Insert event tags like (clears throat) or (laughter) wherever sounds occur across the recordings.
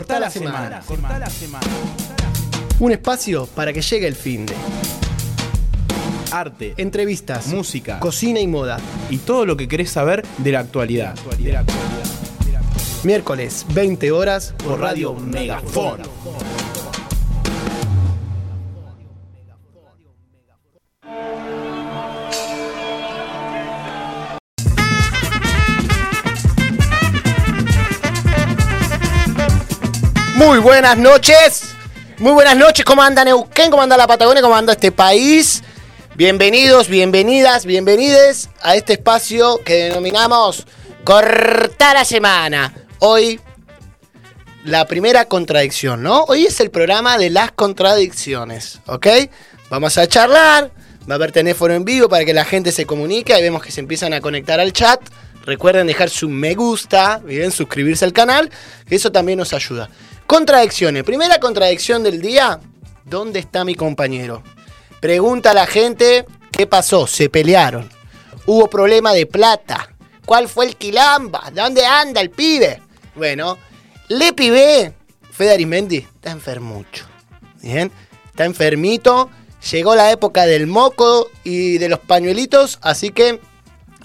Cortá la semana. Un espacio para que llegue el fin de. Arte, Entrevistas, música cocina y moda. y todo lo que querés saber de la actualidad. Miércoles, 20 horas por Radio Megafon. Muy buenas noches. Muy buenas noches. ¿Cómo anda Neuquén? ¿Cómo anda la Patagonia? ¿Cómo anda este país? Bienvenidos, bienvenidas, bienvenides a este espacio que denominamos Cortar la Semana. Hoy, la primera contradicción, ¿no? Hoy es el programa de las contradicciones, ¿ok? Vamos a charlar, va a haber teléfono en vivo para que la gente se comunique. Ahí vemos que se empiezan a conectar al chat. Recuerden dejar su me gusta, bien, suscribirse al canal, que eso también nos ayuda. Contradicciones. Primera contradicción del día. ¿Dónde está mi compañero? Pregunta a la gente qué pasó. Se pelearon. Hubo problema de plata. ¿Cuál fue el quilamba? ¿Dónde anda el pibe? Bueno, le pibe. Fede Arismendi está enfermucho. Bien, está enfermito. Llegó la época del moco y de los pañuelitos, así que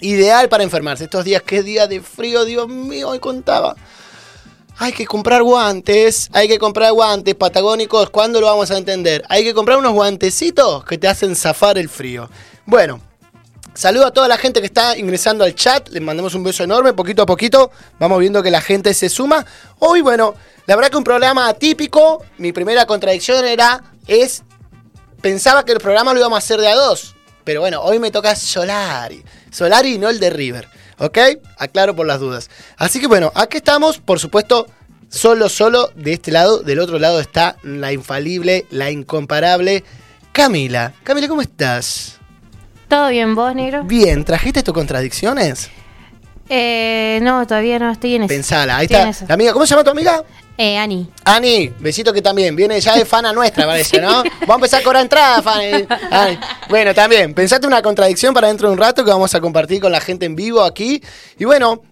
ideal para enfermarse. Estos días, qué día de frío, Dios mío, hoy contaba. Hay que comprar guantes, hay que comprar guantes patagónicos. ¿Cuándo lo vamos a entender? Hay que comprar unos guantecitos que te hacen zafar el frío. Bueno, saludo a toda la gente que está ingresando al chat. Les mandamos un beso enorme, poquito a poquito. Vamos viendo que la gente se suma. Hoy, bueno, la verdad que un programa atípico. Mi primera contradicción era, es, pensaba que el programa lo íbamos a hacer de a dos. Pero bueno, hoy me toca Solari. Solari y no el de River. ¿Ok? Aclaro por las dudas. Así que bueno, aquí estamos, por supuesto, solo, solo de este lado. Del otro lado está la infalible, la incomparable Camila. Camila, ¿cómo estás? ¿Todo bien vos, negro? Bien, ¿trajiste tus contradicciones? Eh, no, todavía no estoy en eso. Pensala, ahí Estoy está. La amiga, ¿cómo se llama tu amiga? Eh, Ani. Ani, besito que también, viene ya de fana nuestra, parece, ¿no? Vamos a empezar a cobrar entrada, Fanny. Ani. Bueno, también, pensate una contradicción para dentro de un rato que vamos a compartir con la gente en vivo aquí. Y bueno,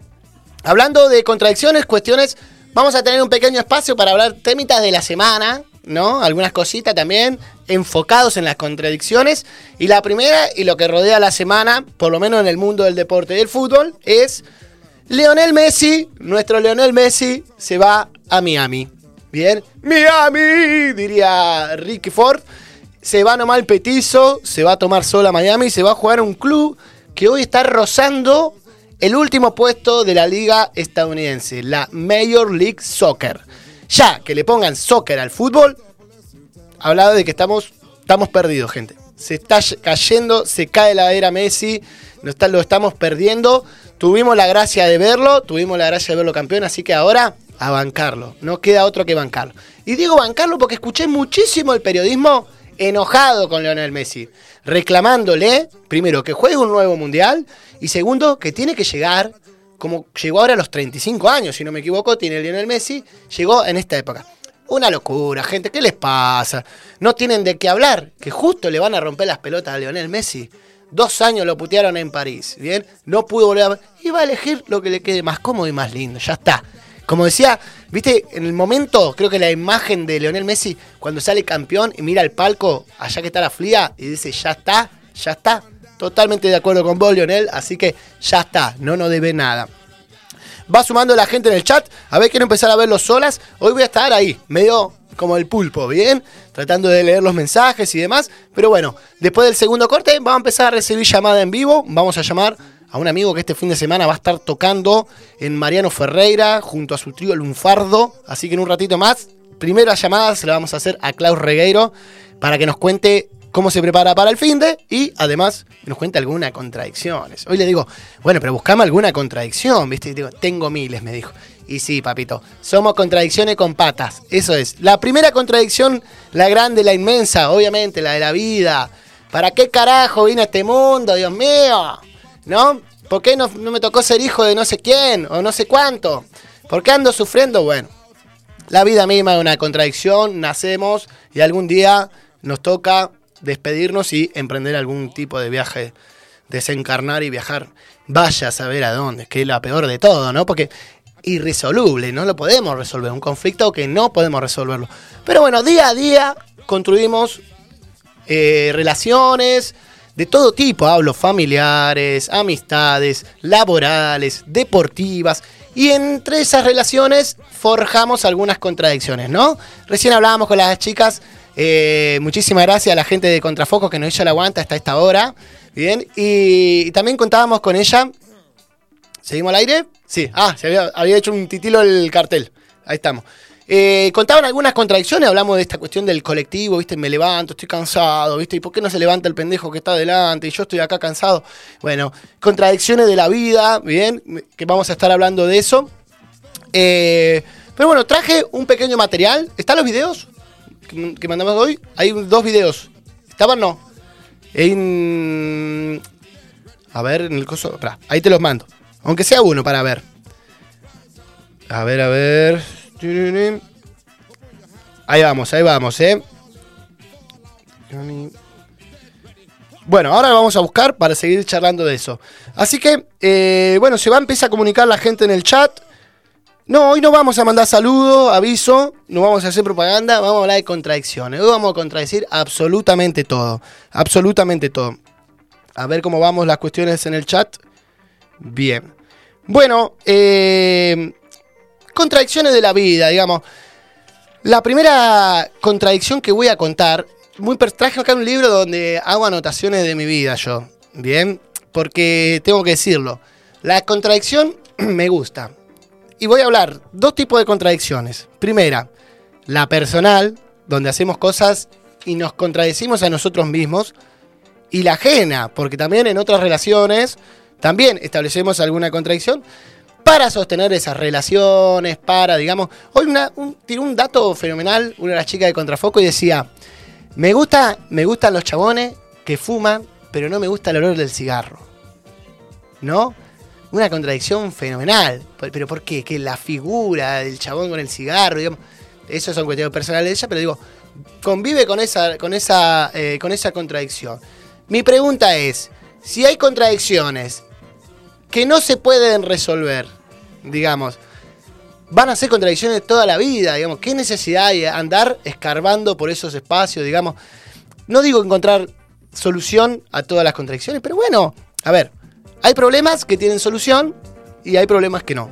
hablando de contradicciones, cuestiones, vamos a tener un pequeño espacio para hablar temitas de la semana, ¿no? Algunas cositas también enfocados en las contradicciones. Y la primera, y lo que rodea la semana, por lo menos en el mundo del deporte y del fútbol, es Leonel Messi, nuestro Leonel Messi, se va a Miami. Bien, Miami, diría Ricky Ford. Se va nomás el petizo, se va a tomar sola a Miami, se va a jugar un club que hoy está rozando el último puesto de la liga estadounidense, la Major League Soccer. Ya que le pongan soccer al fútbol, hablaba de que estamos, estamos perdidos, gente. Se está cayendo, se cae la era Messi, lo estamos perdiendo. Tuvimos la gracia de verlo, tuvimos la gracia de verlo campeón, así que ahora a bancarlo. No queda otro que bancarlo. Y digo bancarlo porque escuché muchísimo el periodismo enojado con Lionel Messi, reclamándole, primero, que juegue un nuevo mundial y segundo, que tiene que llegar como llegó ahora a los 35 años, si no me equivoco, tiene Lionel Messi, llegó en esta época. Una locura, gente, ¿qué les pasa? No tienen de qué hablar, que justo le van a romper las pelotas a Lionel Messi. Dos años lo putearon en París, ¿bien? No pudo volver a... Y a elegir lo que le quede más cómodo y más lindo, ya está. Como decía, viste, en el momento, creo que la imagen de Lionel Messi, cuando sale campeón y mira el palco, allá que está la fría, y dice, ya está, ya está. Totalmente de acuerdo con vos, Lionel, así que ya está, no nos debe nada. Va sumando la gente en el chat. A ver, quiero empezar a verlos solas. Hoy voy a estar ahí, medio como el pulpo, ¿bien? Tratando de leer los mensajes y demás. Pero bueno, después del segundo corte, vamos a empezar a recibir llamada en vivo. Vamos a llamar a un amigo que este fin de semana va a estar tocando en Mariano Ferreira junto a su trío Lunfardo. Así que en un ratito más, primera llamada se la vamos a hacer a Klaus Regueiro para que nos cuente cómo se prepara para el fin de y además nos cuenta alguna contradicciones. Hoy le digo, bueno, pero buscame alguna contradicción, ¿viste? Digo, tengo miles, me dijo. Y sí, papito, somos contradicciones con patas. Eso es. La primera contradicción, la grande, la inmensa, obviamente, la de la vida. ¿Para qué carajo vine a este mundo, Dios mío? ¿No? ¿Por qué no, no me tocó ser hijo de no sé quién o no sé cuánto? ¿Por qué ando sufriendo? Bueno, la vida misma es una contradicción, nacemos y algún día nos toca despedirnos y emprender algún tipo de viaje, desencarnar y viajar. Vaya a saber a dónde, que es la peor de todo, ¿no? Porque irresoluble, no lo podemos resolver, un conflicto que no podemos resolverlo. Pero bueno, día a día construimos eh, relaciones de todo tipo, hablo familiares, amistades, laborales, deportivas, y entre esas relaciones forjamos algunas contradicciones, ¿no? Recién hablábamos con las chicas, eh, muchísimas gracias a la gente de Contrafoco que nos hizo la aguanta hasta esta hora, bien, y, también contábamos con ella, ¿seguimos al aire? Sí, ah, se había, hecho un titilo el cartel, ahí estamos. Eh, contaban algunas contradicciones, hablamos de esta cuestión del colectivo, ¿viste? Me levanto, estoy cansado, ¿viste? ¿Y por qué no se levanta el pendejo que está adelante y yo estoy acá cansado? Bueno, contradicciones de la vida, ¿bien? Que vamos a estar hablando de eso. Eh, pero bueno, traje un pequeño material. ¿Están los videos que, mandamos hoy? Hay dos videos. ¿Estaban no? En... A ver, en el coso... ahí te los mando. Aunque sea uno para ver. A ver, a ver. Ahí vamos, ahí vamos, ¿eh? Bueno, ahora vamos a buscar para seguir charlando de eso. Así que, eh, bueno, se va a empezar a comunicar la gente en el chat. No, hoy no vamos a mandar saludos, aviso, no vamos a hacer propaganda, vamos a hablar de contradicciones. Hoy vamos a contradecir absolutamente todo, absolutamente todo. A ver cómo vamos las cuestiones en el chat. Bien. Bueno, eh, contradicciones de la vida, digamos. La primera contradicción que voy a contar, muy traje acá un libro donde hago anotaciones de mi vida yo, ¿bien? Porque tengo que decirlo, la contradicción (clears throat) me gusta. Y voy a hablar dos tipos de contradicciones. Primera, la personal, donde hacemos cosas y nos contradecimos a nosotros mismos. Y la ajena, porque también en otras relaciones también establecemos alguna contradicción para sostener esas relaciones, para, digamos, hoy una, un, tiró un dato fenomenal, una de las chicas de Contrafoco y decía, me gusta, me gustan los chabones que fuman, pero no me gusta el olor del cigarro. ¿No? Una contradicción fenomenal. ¿Pero por qué? Que la figura del chabón con el cigarro, digamos, eso son cuestiones personales de ella, pero digo, convive con esa, con esa, eh, con esa contradicción. Mi pregunta es, si hay contradicciones que no se pueden resolver, digamos. Van a ser contradicciones toda la vida, digamos. ¿Qué necesidad hay de andar escarbando por esos espacios, digamos? No digo encontrar solución a todas las contradicciones, pero bueno, a ver, hay problemas que tienen solución y hay problemas que no.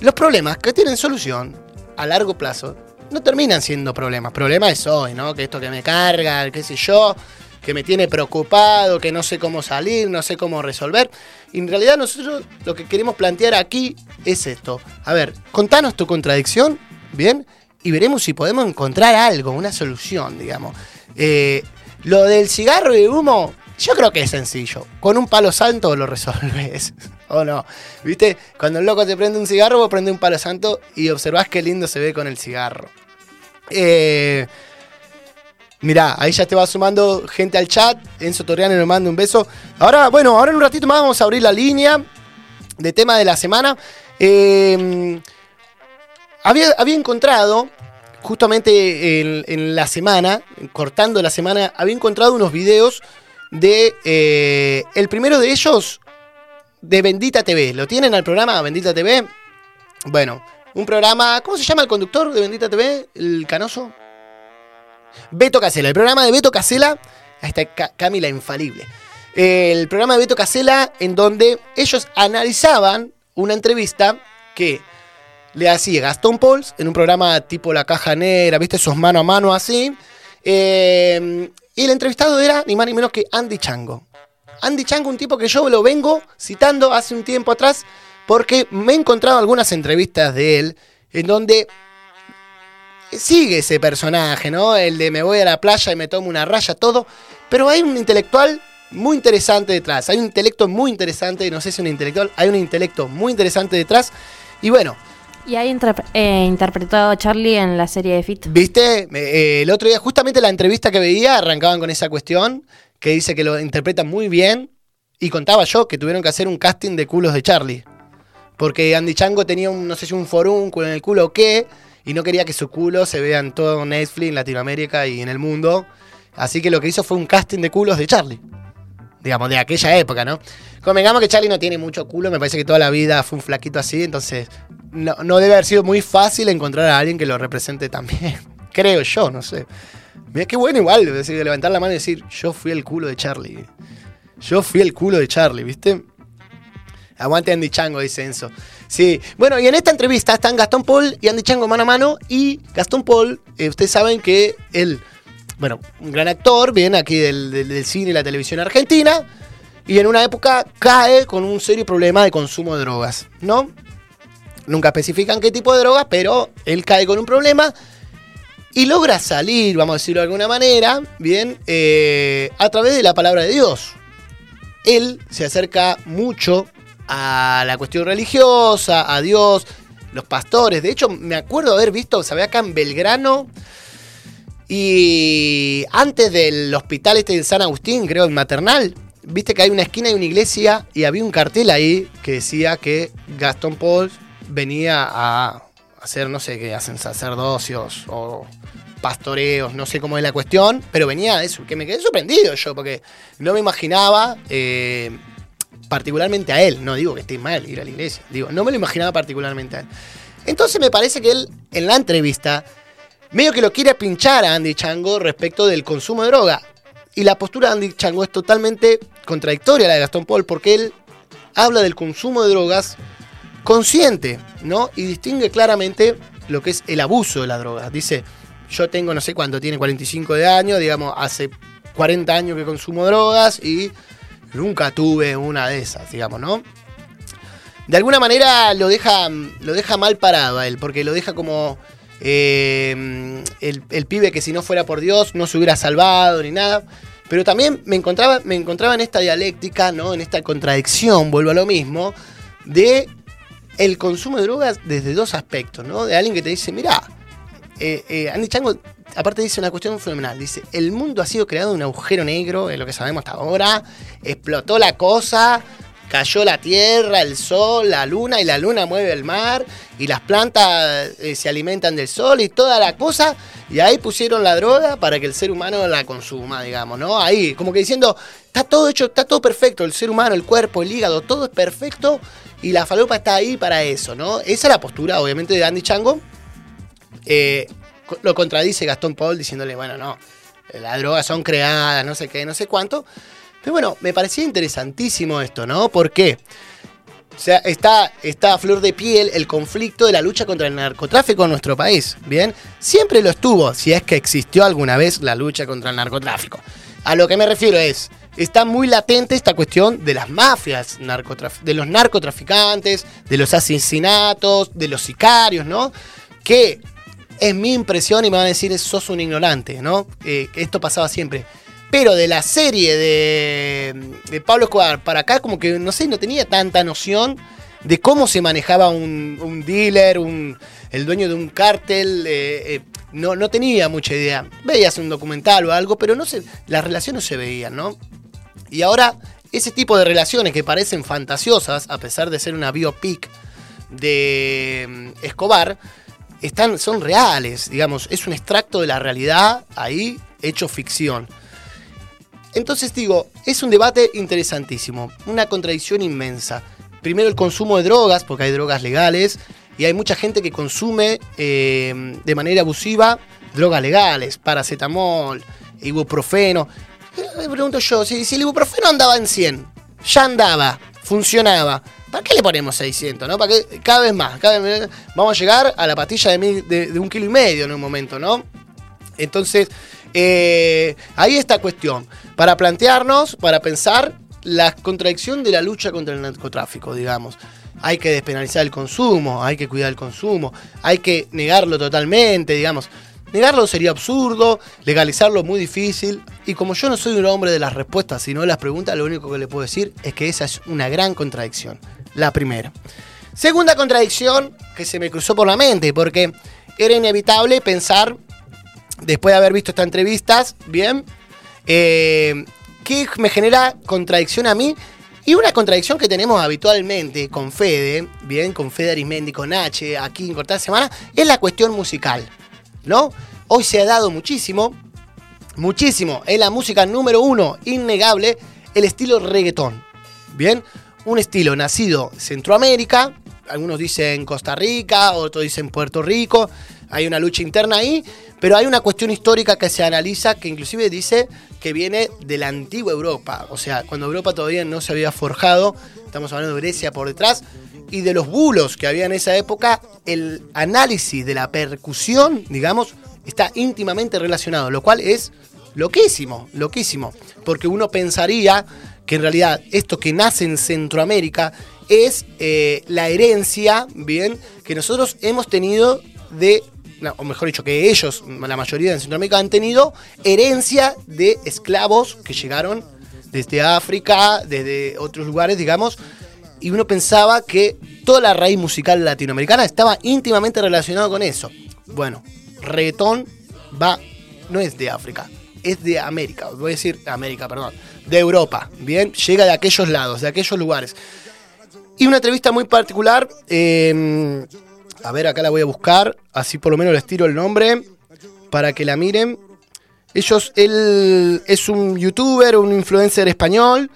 Los problemas que tienen solución a largo plazo no terminan siendo problemas. Problema es hoy, ¿no? Que esto que me carga, qué sé yo, que me tiene preocupado, que no sé cómo salir, no sé cómo resolver. Y en realidad nosotros lo que queremos plantear aquí es esto. A ver, contanos tu contradicción, ¿bien? Y veremos si podemos encontrar algo, una solución, digamos. Eh, lo del cigarro y el humo, yo creo que es sencillo. Con un palo santo lo resolves. (laughs) ¿O no? ¿Viste? Cuando el loco te prende un cigarro, vos prende un palo santo y observás qué lindo se ve con el cigarro. Eh, Mirá, ahí ya te va sumando gente al chat. Enzo Torriani nos manda un beso. Ahora, bueno, ahora en un ratito más vamos a abrir la línea de tema de la semana. Em, había, había, encontrado, justamente en, la semana, cortando la semana, había encontrado unos videos de. Eh, el primero de ellos, de Bendita TV. ¿Lo tienen al programa Bendita TV? Bueno, un programa. ¿Cómo se llama el conductor de Bendita TV? ¿El canoso? Beto Casela, el programa de Beto Casela, ahí está Camila Infalible. El programa de Beto Casela en donde ellos analizaban una entrevista que le hacía Gastón Pauls en un programa tipo La Caja Negra, viste, esos mano a mano así. Eh, y el entrevistado era ni más ni menos que Andy Chango. Andy Chango, un tipo que yo lo vengo citando hace un tiempo atrás porque me he encontrado algunas entrevistas de él en donde sigue ese personaje, ¿no? El de me voy a la playa y me tomo una raya, todo. Pero hay un intelectual muy interesante detrás. Hay un intelecto muy interesante, no sé si un intelectual, hay un intelecto muy interesante detrás. Y bueno. Y ahí eh, interpretado a Charlie en la serie de Fit. ¿Viste? Eh, el otro día, justamente la entrevista que veía, arrancaban con esa cuestión, que dice que lo interpretan muy bien. Y contaba yo que tuvieron que hacer un casting de culos de Charlie. Porque Andy Chango tenía un, no sé si un forúnculo en el culo o qué y no quería que su culo se vea en todo Netflix, en Latinoamérica y en el mundo. Así que lo que hizo fue un casting de culos de Charlie. Digamos, de aquella época, ¿no? Convengamos que Charlie no tiene mucho culo, me parece que toda la vida fue un flaquito así, entonces no, no debe haber sido muy fácil encontrar a alguien que lo represente también. (laughs) Creo yo, no sé. Mira qué bueno igual, decir, levantar la mano y decir, yo fui el culo de Charlie. Yo fui el culo de Charlie, ¿viste? Aguante Andy Chango, dice Enzo. Sí, bueno, y en esta entrevista están Gastón Paul y Andy Chango mano a mano. Y Gastón Paul, eh, ustedes saben que él, bueno, un gran actor, viene aquí del, cine y la televisión argentina. Y en una época cae con un serio problema de consumo de drogas, ¿no? Nunca especifican qué tipo de drogas, pero él cae con un problema y logra salir, vamos a decirlo de alguna manera, bien, eh, a través de la palabra de Dios. Él se acerca mucho a la cuestión religiosa, a Dios, los pastores. De hecho, me acuerdo haber visto, se ve acá en Belgrano, y antes del hospital este de San Agustín, creo, en Maternal, viste que hay una esquina y una iglesia y había un cartel ahí que decía que Gastón Paul venía a hacer, no sé qué, hacen sacerdocios o pastoreos, no sé cómo es la cuestión, pero venía eso, que me quedé sorprendido yo, porque no me imaginaba, eh, particularmente a él, no digo que esté mal ir a la iglesia, digo, no me lo imaginaba particularmente a él. Entonces me parece que él, en la entrevista, medio que lo quiere pinchar a Andy Chango respecto del consumo de droga. Y la postura de Andy Chango es totalmente contradictoria a la de Gastón Paul, porque él habla del consumo de drogas consciente, ¿no? Y distingue claramente lo que es el abuso de la droga. Dice, yo tengo no sé cuánto, tiene 45 de años, digamos, hace 40 años que consumo drogas y nunca tuve una de esas, digamos, ¿no? De alguna manera lo deja, lo deja mal parado a él, porque lo deja como eh, el, pibe que si no fuera por Dios no se hubiera salvado ni nada. Pero también me encontraba, me encontraba en esta dialéctica, ¿no? En esta contradicción, vuelvo a lo mismo, de el consumo de drogas desde dos aspectos, ¿no? De alguien que te dice, mira, eh, eh, Andy Chango, aparte dice una cuestión fenomenal, dice, el mundo ha sido creado un agujero negro, es lo que sabemos hasta ahora, explotó la cosa, cayó la tierra, el sol, la luna, y la luna mueve el mar, y las plantas eh, se alimentan del sol y toda la cosa, y ahí pusieron la droga para que el ser humano la consuma, digamos, ¿no? Ahí, como que diciendo, está todo hecho, está todo perfecto, el ser humano, el cuerpo, el hígado, todo es perfecto, y la falopa está ahí para eso, ¿no? Esa es la postura, obviamente, de Andy Chango. Eh, lo contradice Gastón Paul diciéndole, bueno, no, las drogas son creadas, no sé qué, no sé cuánto. Pero bueno, me parecía interesantísimo esto, ¿no? ¿Por qué? O sea, está, está a flor de piel el conflicto de la lucha contra el narcotráfico en nuestro país, ¿bien? Siempre lo estuvo, si es que existió alguna vez la lucha contra el narcotráfico. A lo que me refiero es, está muy latente esta cuestión de las mafias, de los narcotraficantes, de los asesinatos, de los sicarios, ¿no? Que es mi impresión y me van a decir, sos un ignorante, ¿no? Eh, esto pasaba siempre. Pero de la serie de, Pablo Escobar para acá, como que, no sé, no tenía tanta noción de cómo se manejaba un, un dealer, un, el dueño de un cártel. eh, eh, no, no tenía mucha idea. Veías un documental o algo, pero no se, las relaciones se veían, ¿no? Y ahora, ese tipo de relaciones que parecen fantasiosas, a pesar de ser una biopic de mm, Escobar, están, son reales, digamos, es un extracto de la realidad ahí hecho ficción. Entonces digo, es un debate interesantísimo, una contradicción inmensa. Primero el consumo de drogas, porque hay drogas legales, y hay mucha gente que consume eh, de manera abusiva drogas legales, paracetamol, ibuprofeno. Me pregunto yo, si, el ibuprofeno andaba en 100, ya andaba, funcionaba, ¿para qué le ponemos 600? ¿no? ¿Para qué? Cada vez más, cada vez. Vamos a llegar a la pastilla de, mil- de- de un kilo y medio en un momento, ¿no? Entonces, eh, ahí está cuestión. Para plantearnos, para pensar la contradicción de la lucha contra el narcotráfico, digamos. Hay que despenalizar el consumo, hay que cuidar el consumo, hay que negarlo totalmente, digamos. Negarlo sería absurdo, legalizarlo muy difícil. Y como yo no soy un hombre de las respuestas, sino de las preguntas, lo único que le puedo decir es que esa es una gran contradicción. La primera. Segunda contradicción que se me cruzó por la mente, porque era inevitable pensar después de haber visto estas entrevistas, bien, eh, que me genera contradicción a mí y una contradicción que tenemos habitualmente con Fede, bien, con Fede Arismendi, con H, aquí en Cortada Semana, es la cuestión musical, ¿no? Hoy se ha dado muchísimo, muchísimo, es la música número uno, innegable, el estilo reggaetón, bien, un estilo nacido en Centroamérica, algunos dicen Costa Rica, otros dicen Puerto Rico, hay una lucha interna ahí, pero hay una cuestión histórica que se analiza que inclusive dice que viene de la antigua Europa, o sea, cuando Europa todavía no se había forjado, estamos hablando de Grecia por detrás, y de los bulos que había en esa época, el análisis de la percusión, digamos, está íntimamente relacionado, lo cual es loquísimo, loquísimo, porque uno pensaría que en realidad esto que nace en Centroamérica es eh, la herencia, bien, que nosotros hemos tenido de, o mejor dicho, que ellos, la mayoría de Centroamérica, han tenido herencia de esclavos que llegaron desde África, desde otros lugares, digamos, y uno pensaba que toda la raíz musical latinoamericana estaba íntimamente relacionada con eso. Bueno, reggaetón va, no es de África, es de América, voy a decir América, perdón, de Europa, bien, llega de aquellos lados, de aquellos lugares. Y una entrevista muy particular, a ver, acá la voy a buscar, así por lo menos les tiro el nombre para que la miren. Ellos, él es un youtuber, un influencer español,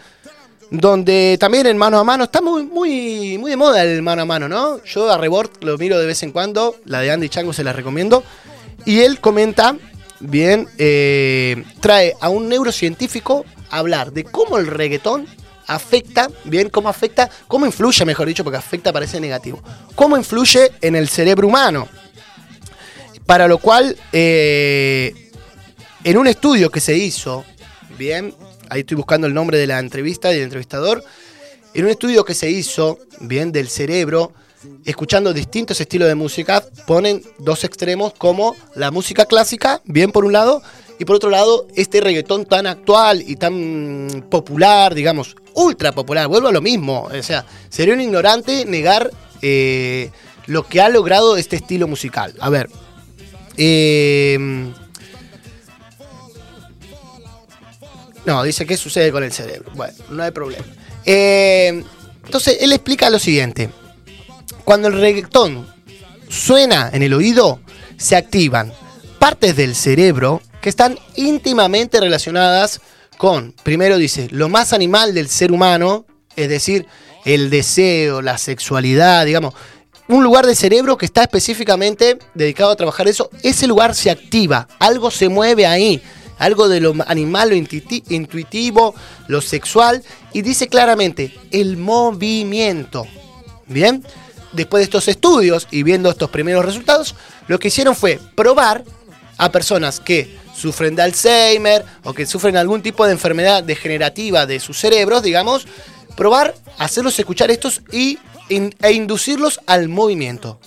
donde también en mano a mano, está muy, muy, muy de moda el mano a mano, ¿no? Yo a Rebord lo miro de vez en cuando, la de Andy Chango se la recomiendo. Y él comenta, bien, eh, trae a un neurocientífico a hablar de cómo el reggaetón afecta, bien, cómo afecta, cómo influye, mejor dicho, porque afecta parece negativo, cómo influye en el cerebro humano. Para lo cual, eh, en un estudio que se hizo, bien, ahí estoy buscando el nombre de la entrevista y del entrevistador, en un estudio que se hizo, bien, del cerebro, escuchando distintos estilos de música, ponen dos extremos como la música clásica, bien por un lado, y por otro lado, este reggaetón tan actual y tan popular, digamos, ultra popular, vuelvo a lo mismo, o sea, sería un ignorante negar eh, lo que ha logrado este estilo musical. A ver, eh, no, dice qué sucede con el cerebro. Bueno, no hay problema. Eh, entonces, él explica lo siguiente. Cuando el reggaetón suena en el oído, se activan partes del cerebro que están íntimamente relacionadas con, primero dice, lo más animal del ser humano, es decir, el deseo, la sexualidad, digamos, un lugar del cerebro que está específicamente dedicado a trabajar eso, ese lugar se activa, algo se mueve ahí, algo de lo animal, lo intuitivo, lo sexual, y dice claramente el movimiento. Bien, después de estos estudios y viendo estos primeros resultados, lo que hicieron fue probar a personas que sufren de Alzheimer o que sufren algún tipo de enfermedad degenerativa de sus cerebros, digamos, probar, hacerlos escuchar estos y, e inducirlos al movimiento.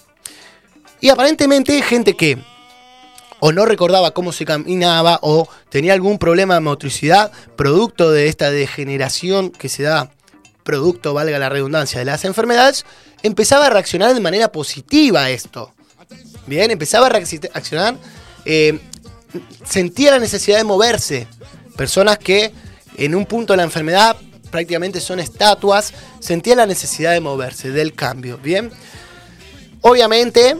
Y aparentemente gente que o no recordaba cómo se caminaba o tenía algún problema de motricidad producto de esta degeneración que se da, producto, valga la redundancia, de las enfermedades, empezaba a reaccionar de manera positiva a esto. Bien, empezaba a reaccionar eh, sentía la necesidad de moverse. Personas que en un punto de la enfermedad prácticamente son estatuas, sentía la necesidad de moverse, del cambio, ¿bien? Obviamente,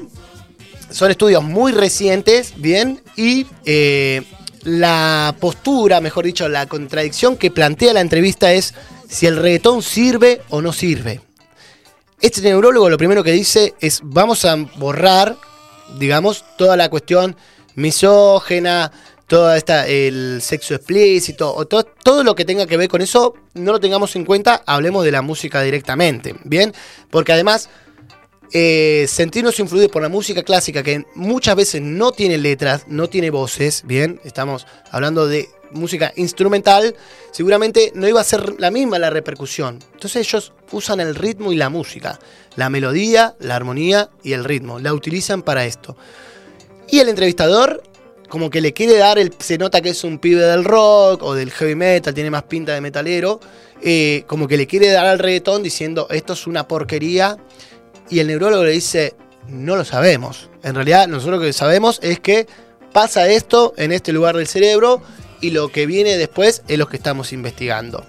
son estudios muy recientes, ¿bien? Y eh, la postura, mejor dicho, la contradicción que plantea la entrevista es si el reggaetón sirve o no sirve. Este neurólogo lo primero que dice es vamos a borrar, digamos, toda la cuestión misógena, todo esta, el sexo explícito, o todo, todo lo que tenga que ver con eso, no lo tengamos en cuenta, hablemos de la música directamente, ¿bien? Porque además, eh, sentirnos influidos por la música clásica, que muchas veces no tiene letras, no tiene voces, ¿bien? Estamos hablando de música instrumental, seguramente no iba a ser la misma la repercusión. Entonces ellos usan el ritmo y la música, la melodía, la armonía y el ritmo, la utilizan para esto. Y el entrevistador, como que le quiere dar, el, se nota que es un pibe del rock o del heavy metal, tiene más pinta de metalero, eh, como que le quiere dar al reggaetón diciendo esto es una porquería. Y el neurólogo le dice, no lo sabemos. En realidad nosotros lo que sabemos es que pasa esto en este lugar del cerebro y lo que viene después es lo que estamos investigando.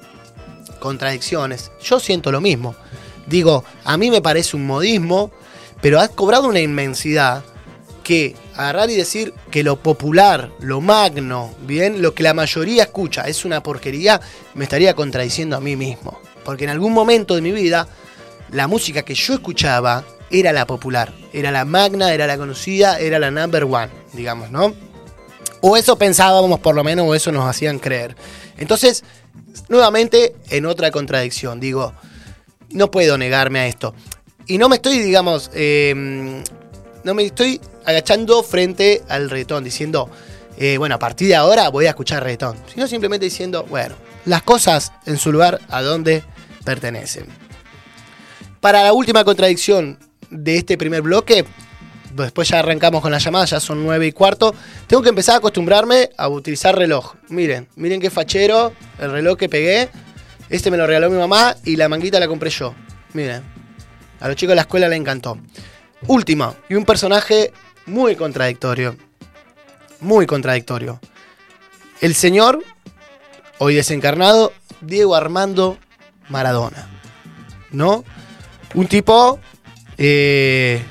Contradicciones. Yo siento lo mismo. Digo, a mí me parece un modismo, pero has cobrado una inmensidad que agarrar y decir que lo popular, lo magno, bien, lo que la mayoría escucha es una porquería, me estaría contradiciendo a mí mismo. Porque en algún momento de mi vida la música que yo escuchaba era la popular, era la magna, era la conocida, era la number one, digamos, ¿no? O eso pensábamos por lo menos, o eso nos hacían creer. Entonces, nuevamente, en otra contradicción, digo, no puedo negarme a esto. Y no me estoy, digamos, eh, no me estoy agachando frente al reggaetón, diciendo, eh, bueno, a partir de ahora voy a escuchar reggaetón. Sino simplemente diciendo, bueno, las cosas en su lugar a donde pertenecen. Para la última contradicción de este primer bloque, después ya arrancamos con la llamada, ya son nueve y cuarto, tengo que empezar a acostumbrarme a utilizar reloj. Miren, miren qué fachero el reloj que pegué. Este me lo regaló mi mamá y la manguita la compré yo. Miren, a los chicos de la escuela le encantó. Última, y un personaje muy contradictorio. Muy contradictorio. El señor, hoy desencarnado, Diego Armando Maradona. ¿No? Un tipo. Eh,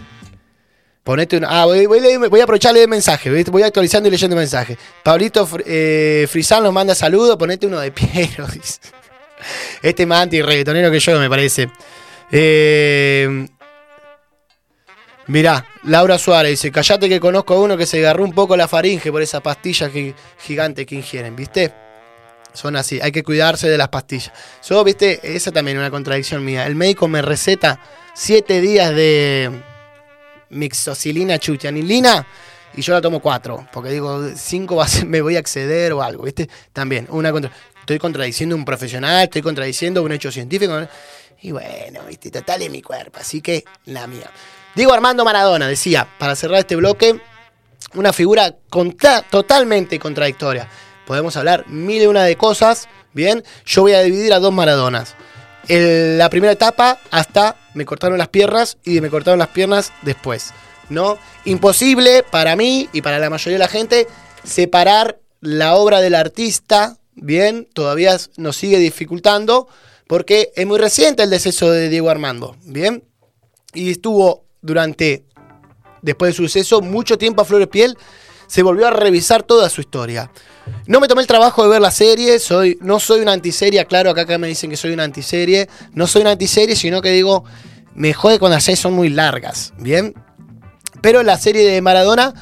ponete una. Ah, voy, voy, voy a aprovechar leer mensaje. Voy actualizando y leyendo mensajes. Pablito eh, Frisán nos manda saludos. Ponete uno de Piero. (laughs) Este más anti-reggaetonero que yo, me parece. Eh, mirá, Laura Suárez dice: Callate que conozco a uno que se agarró un poco la faringe por esa pastilla gigante que ingieren, ¿viste? Son así, hay que cuidarse de las pastillas. Yo, viste, esa también es una contradicción mía. El médico me receta 7 días de mixocilina chuchanilina y yo la tomo 4, porque digo, 5 me voy a acceder o algo, ¿viste? También, una contra estoy contradiciendo un profesional, estoy contradiciendo un hecho científico. Y bueno, ¿viste? total es mi cuerpo, así que la mía. Diego Armando Maradona decía, para cerrar este bloque, una figura totalmente contradictoria podemos hablar mil y una de cosas, ¿bien? Yo voy a dividir a dos Maradonas. La primera etapa hasta me cortaron las piernas y me cortaron las piernas después, ¿no? Imposible para mí y para la mayoría de la gente separar la obra del artista, ¿bien? Todavía nos sigue dificultando porque es muy reciente el deceso de Diego Armando, ¿bien? Y estuvo durante, después de su deceso, mucho tiempo a flor de piel se volvió a revisar toda su historia. No me tomé el trabajo de ver la serie, soy, no soy una antiserie, claro, acá, acá me dicen que soy una antiserie, no soy una antiserie, sino que digo, me jode cuando las series son muy largas, ¿bien? Pero la serie de Maradona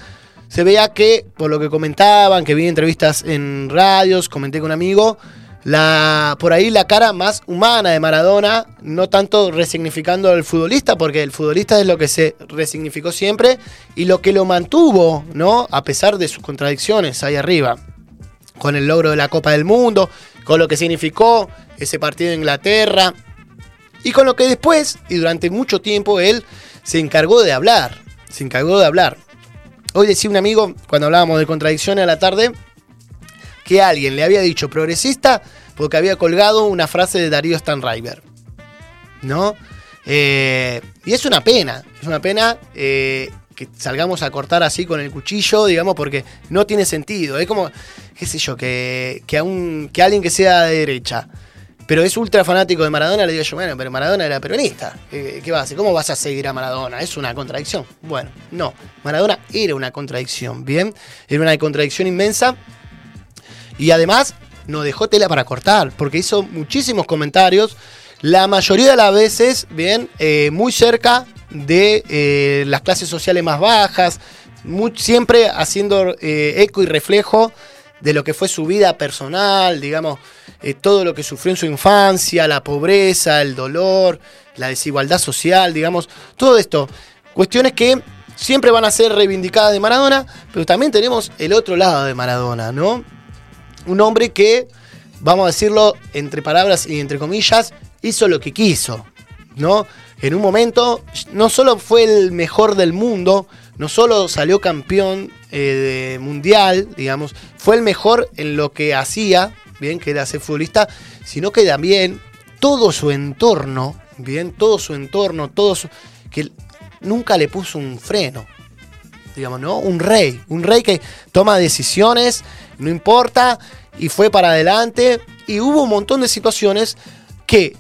se veía que, por lo que comentaban, que vi entrevistas en radios, comenté con un amigo, la, por ahí la cara más humana de Maradona, no tanto resignificando al futbolista, porque el futbolista es lo que se resignificó siempre y lo que lo mantuvo, ¿no? A pesar de sus contradicciones ahí arriba, con el logro de la Copa del Mundo, con lo que significó ese partido de Inglaterra y con lo que después y durante mucho tiempo él se encargó de hablar, se encargó de hablar. Hoy decía un amigo, cuando hablábamos de contradicciones a la tarde, que alguien le había dicho progresista porque había colgado una frase de Darío Stanriver. ¿No? Eh, y es una pena, es una pena eh, que salgamos a cortar así con el cuchillo, digamos, porque no tiene sentido. Es como, qué sé yo, que, que, a que alguien que sea de derecha, pero es ultra fanático de Maradona, le digo yo, bueno, pero Maradona era peronista. ¿Qué, qué vas a hacer? ¿Cómo vas a seguir a Maradona? ¿Es una contradicción? Bueno, no. Maradona era una contradicción, ¿bien? Era una contradicción inmensa y además no dejó tela para cortar, porque hizo muchísimos comentarios, la mayoría de las veces, bien, eh, muy cerca de eh, las clases sociales más bajas, siempre haciendo eh, eco y reflejo de lo que fue su vida personal, digamos, todo lo que sufrió en su infancia, la pobreza, el dolor, la desigualdad social, digamos, todo esto. Cuestiones que siempre van a ser reivindicadas de Maradona, pero también tenemos el otro lado de Maradona, ¿no? Un hombre que, vamos a decirlo entre palabras y entre comillas, hizo lo que quiso, ¿no? En un momento no solo fue el mejor del mundo, no solo salió campeón eh, mundial, digamos, fue el mejor en lo que hacía, bien, que era ser futbolista, sino que también todo su entorno, bien, todo su entorno, todo su, que nunca le puso un freno, digamos, ¿no? Un rey, un rey que toma decisiones, no importa, y fue para adelante. Y hubo un montón de situaciones que,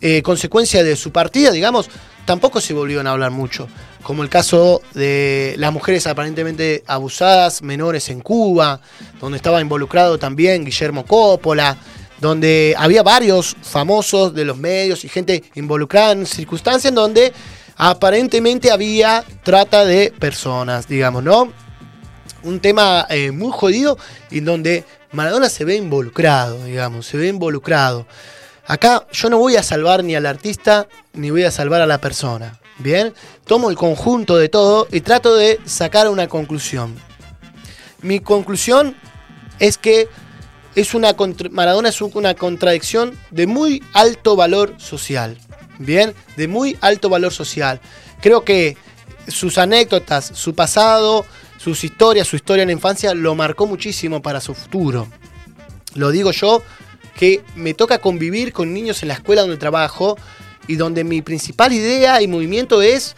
eh, consecuencia de su partida, digamos, tampoco se volvieron a hablar mucho. Como el caso de las mujeres aparentemente abusadas, menores en Cuba, donde estaba involucrado también Guillermo Coppola, donde había varios famosos de los medios y gente involucrada en circunstancias en donde aparentemente había trata de personas, digamos, ¿no? Un tema eh, muy jodido y en donde Maradona se ve involucrado, digamos, se ve involucrado. Acá yo no voy a salvar ni al artista ni voy a salvar a la persona. Bien, tomo el conjunto de todo y trato de sacar una conclusión. Mi conclusión es que es una Maradona es una contradicción de muy alto valor social. Bien, de muy alto valor social. Creo que sus anécdotas, su pasado, sus historias, su historia en la infancia lo marcó muchísimo para su futuro. Lo digo yo que me toca convivir con niños en la escuela donde trabajo y donde mi principal idea y movimiento es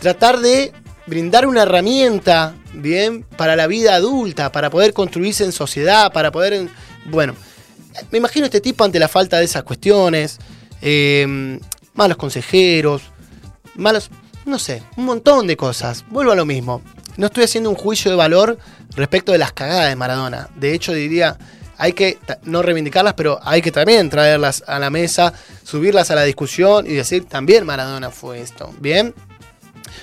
tratar de brindar una herramienta, bien, para la vida adulta, para poder construirse en sociedad, para poder, bueno, me imagino este tipo ante la falta de esas cuestiones, eh, malos consejeros, malos, no sé, un montón de cosas. Vuelvo a lo mismo. No estoy haciendo un juicio de valor respecto de las cagadas de Maradona. De hecho, diría, hay que no reivindicarlas, pero hay que también traerlas a la mesa, subirlas a la discusión y decir, también Maradona fue esto. Bien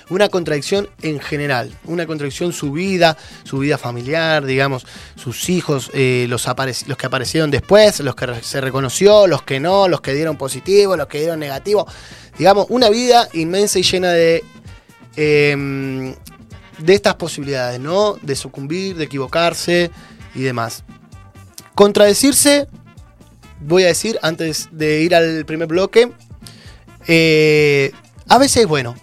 una contradicción en general, una contradicción su vida, su vida familiar, digamos, sus hijos, eh, los, que aparecieron después, los que se reconoció, los que no, los que dieron positivo, los que dieron negativo, digamos, una vida inmensa y llena de... Em, de estas posibilidades, ¿no? De sucumbir, de equivocarse y demás. Contradecirse, voy a decir, antes de ir al primer bloque, eh, a veces es bueno,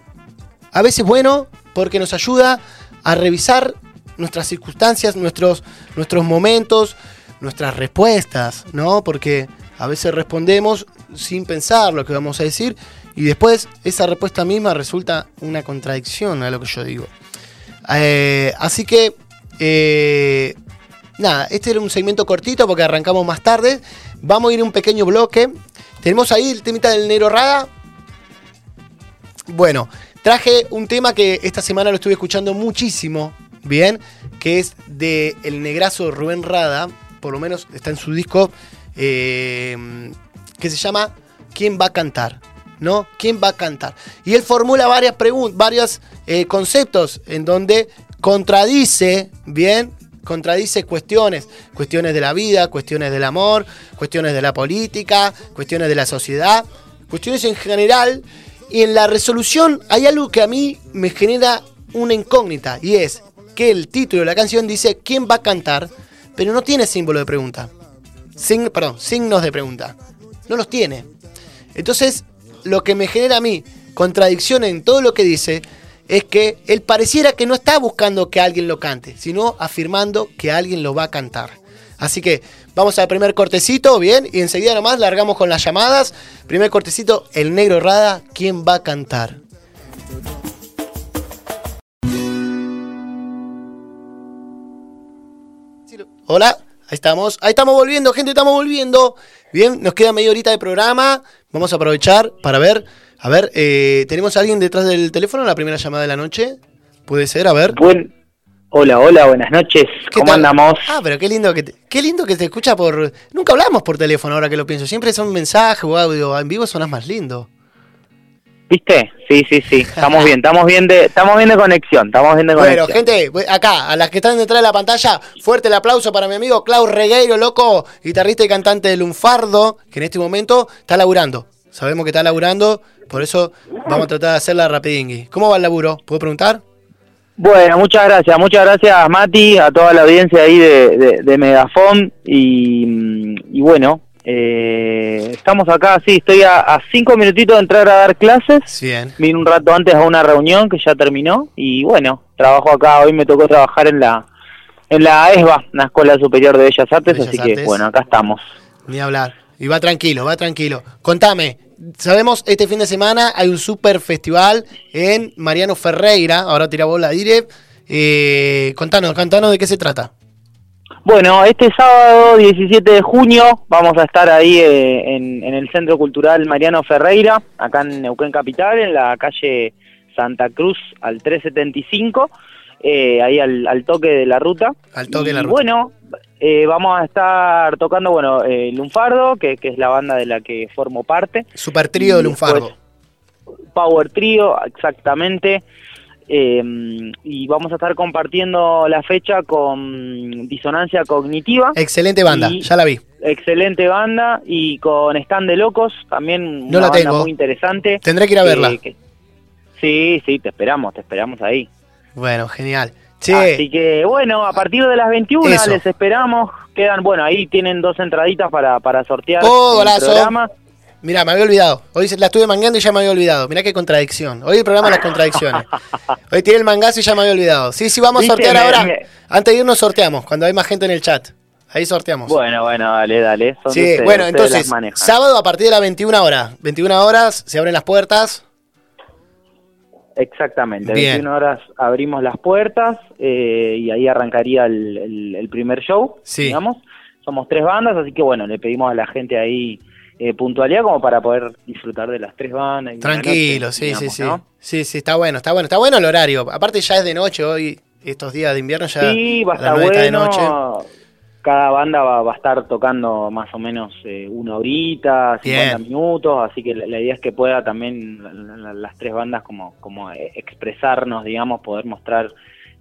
a veces bueno porque nos ayuda a revisar nuestras circunstancias, nuestros, nuestros momentos, nuestras respuestas, ¿no? Porque a veces respondemos sin pensar lo que vamos a decir y después esa respuesta misma resulta una contradicción a lo que yo digo. Eh, así que, eh, nada, este era un segmento cortito porque arrancamos más tarde. Vamos a ir a un pequeño bloque. Tenemos ahí el temita del Nero Rada. Bueno, Traje un tema que esta semana lo estuve escuchando muchísimo, bien, que es de el negrazo Rubén Rada, por lo menos está en su disco, eh, que se llama ¿Quién va a cantar? ¿No? ¿Quién va a cantar? Y él formula varias preguntas, varios eh, conceptos en donde contradice, bien, contradice cuestiones, cuestiones de la vida, cuestiones del amor, cuestiones de la política, cuestiones de la sociedad, cuestiones en general y en la resolución hay algo que a mí me genera una incógnita y es que el título de la canción dice quién va a cantar, pero no tiene símbolo de pregunta. perdón, signos de pregunta. No los tiene. Entonces, lo que me genera a mí contradicción en todo lo que dice es que él pareciera que no está buscando que alguien lo cante, sino afirmando que alguien lo va a cantar. Así que vamos al primer cortecito, bien, y enseguida nomás largamos con las llamadas. Primer cortecito, el negro Rada, ¿quién va a cantar? Hola, ahí estamos, ahí estamos volviendo, gente, estamos volviendo. Bien, nos queda media horita de programa. Vamos a aprovechar para ver, a ver, eh, ¿tenemos a alguien detrás del teléfono? La primera llamada de la noche. Puede ser, a ver. Buen, Hola, hola, buenas noches. ¿Cómo andamos? Ah, pero qué lindo que te, qué lindo que te escucha por. Nunca hablamos por teléfono ahora que lo pienso. Siempre son mensajes o audio. En vivo sonas más lindo. ¿Viste? Sí, sí, sí. Estamos bien, estamos bien de, estamos bien de conexión, estamos bien de conexión. Bueno, gente, acá, a las que están detrás de la pantalla, fuerte el aplauso para mi amigo Klaus Regueiro, loco, guitarrista y cantante de Lunfardo, que en este momento está laburando. Sabemos que está laburando, por eso vamos a tratar de hacerla rapidingui. ¿Cómo va el laburo? ¿Puedo preguntar? Bueno, muchas gracias, muchas gracias Mati, a toda la audiencia ahí de, de, Megafon y, bueno, eh, estamos acá, sí, estoy a, cinco minutitos de entrar a dar clases, Bien. vine un rato antes a una reunión que ya terminó y bueno, trabajo acá, hoy me tocó trabajar en la en la ESBA, la Escuela Superior de Bellas Artes, así que bueno, acá estamos. Ni hablar, y va tranquilo, va tranquilo. Contame, sabemos, este fin de semana hay un super festival en Mariano Ferreira. Ahora tira bola dire. Eh, contanos, contanos de qué se trata. Bueno, este sábado 17 de junio vamos a estar ahí eh, en, el Centro Cultural Mariano Ferreira, acá en Neuquén Capital, en la calle Santa Cruz al 375, eh, ahí al, toque de la ruta. Al toque de la ruta. Bueno, Eh, vamos a estar tocando, bueno, eh, Lunfardo, que, que es la banda de la que formo parte. Super trío de Lunfardo. Power Trio, exactamente. Eh, y vamos a estar compartiendo la fecha con Disonancia Cognitiva. Excelente banda, Y- ya la vi. Excelente banda. Y con Stand de Locos, también No una la banda tengo. muy interesante. Tendré que ir a que- verla. que- sí, sí, te esperamos, te esperamos ahí. Bueno, genial. Che, Así que bueno, a partir de las 21 Eso. les esperamos. Quedan, bueno, ahí tienen dos entraditas para, para sortear Oh, el programa. Mirá, me había olvidado. Hoy la estuve mangueando y ya me había olvidado. Mirá qué contradicción. Hoy el programa de las contradicciones. (laughs) Hoy tiene el mangazo y ya me había olvidado. Sí, sí, vamos a sortear ahora. Antes de irnos sorteamos, cuando hay más gente en el chat. Ahí sorteamos. Bueno, bueno, dale, dale. Son sí, ustedes, bueno, entonces, sábado a partir de las 21 horas. 21 horas, se abren las puertas. Exactamente, Bien. 21 horas abrimos las puertas eh, y ahí arrancaría el, el- el primer show, Sí. digamos. Somos tres bandas, así que bueno, le pedimos a la gente ahí eh, puntualidad como para poder disfrutar de las tres bandas. y Tranquilo, noche, sí, digamos, sí, sí. ¿no? Sí, sí, está bueno, está bueno. Está bueno el horario. Aparte ya es de noche hoy, estos días de invierno ya. Sí, va a estar está de bueno. noche. Cada banda va, va a estar tocando más o menos eh, una horita, 50 Bien. minutos, así que la, la idea es que pueda también la- la- las tres bandas como, como expresarnos, digamos, poder mostrar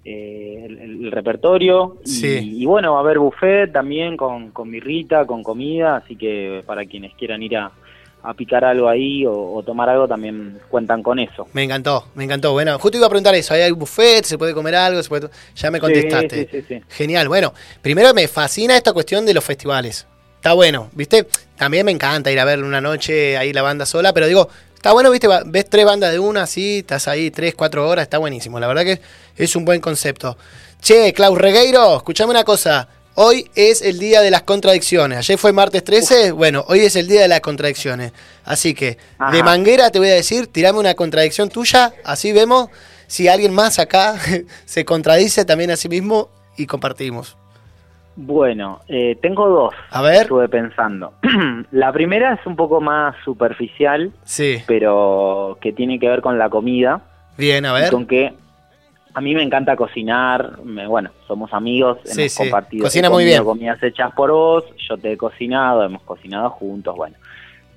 eh, el, el repertorio. Y, Sí. y bueno, va a haber buffet también con, con birrita, con comida, así que para quienes quieran ir a, a picar algo ahí o, o tomar algo también cuentan con eso. Me encantó, me encantó. Bueno, justo iba a preguntar eso. ¿Hay buffet? ¿Se puede comer algo? ¿Se puede... Ya me contestaste. Sí, sí, sí, sí. Genial. Bueno, primero me fascina esta cuestión de los festivales. Está bueno, ¿viste? También me encanta ir a ver una noche ahí la banda sola, pero digo, está bueno, ¿viste? Ves tres bandas de una, así, estás ahí tres, cuatro horas, está buenísimo. La verdad que es un buen concepto. Che, Klaus Regueiro, escuchame una cosa. Hoy es el día de las contradicciones. Ayer fue martes 13, bueno, hoy es el día de las contradicciones. Así que, Ajá. de manguera te voy a decir, tirame una contradicción tuya, así vemos si alguien más acá (laughs) se contradice también a sí mismo y compartimos. Bueno, eh, tengo dos. A ver. Estuve pensando. (clears throat) la primera es un poco más superficial, Sí, pero que tiene que ver con la comida. bien, a ver. Con que a mí me encanta cocinar. me- bueno, somos amigos, Sí, hemos sí. compartido. Cocina muy bien. comidas hechas por vos, yo te he cocinado, hemos cocinado juntos. Bueno,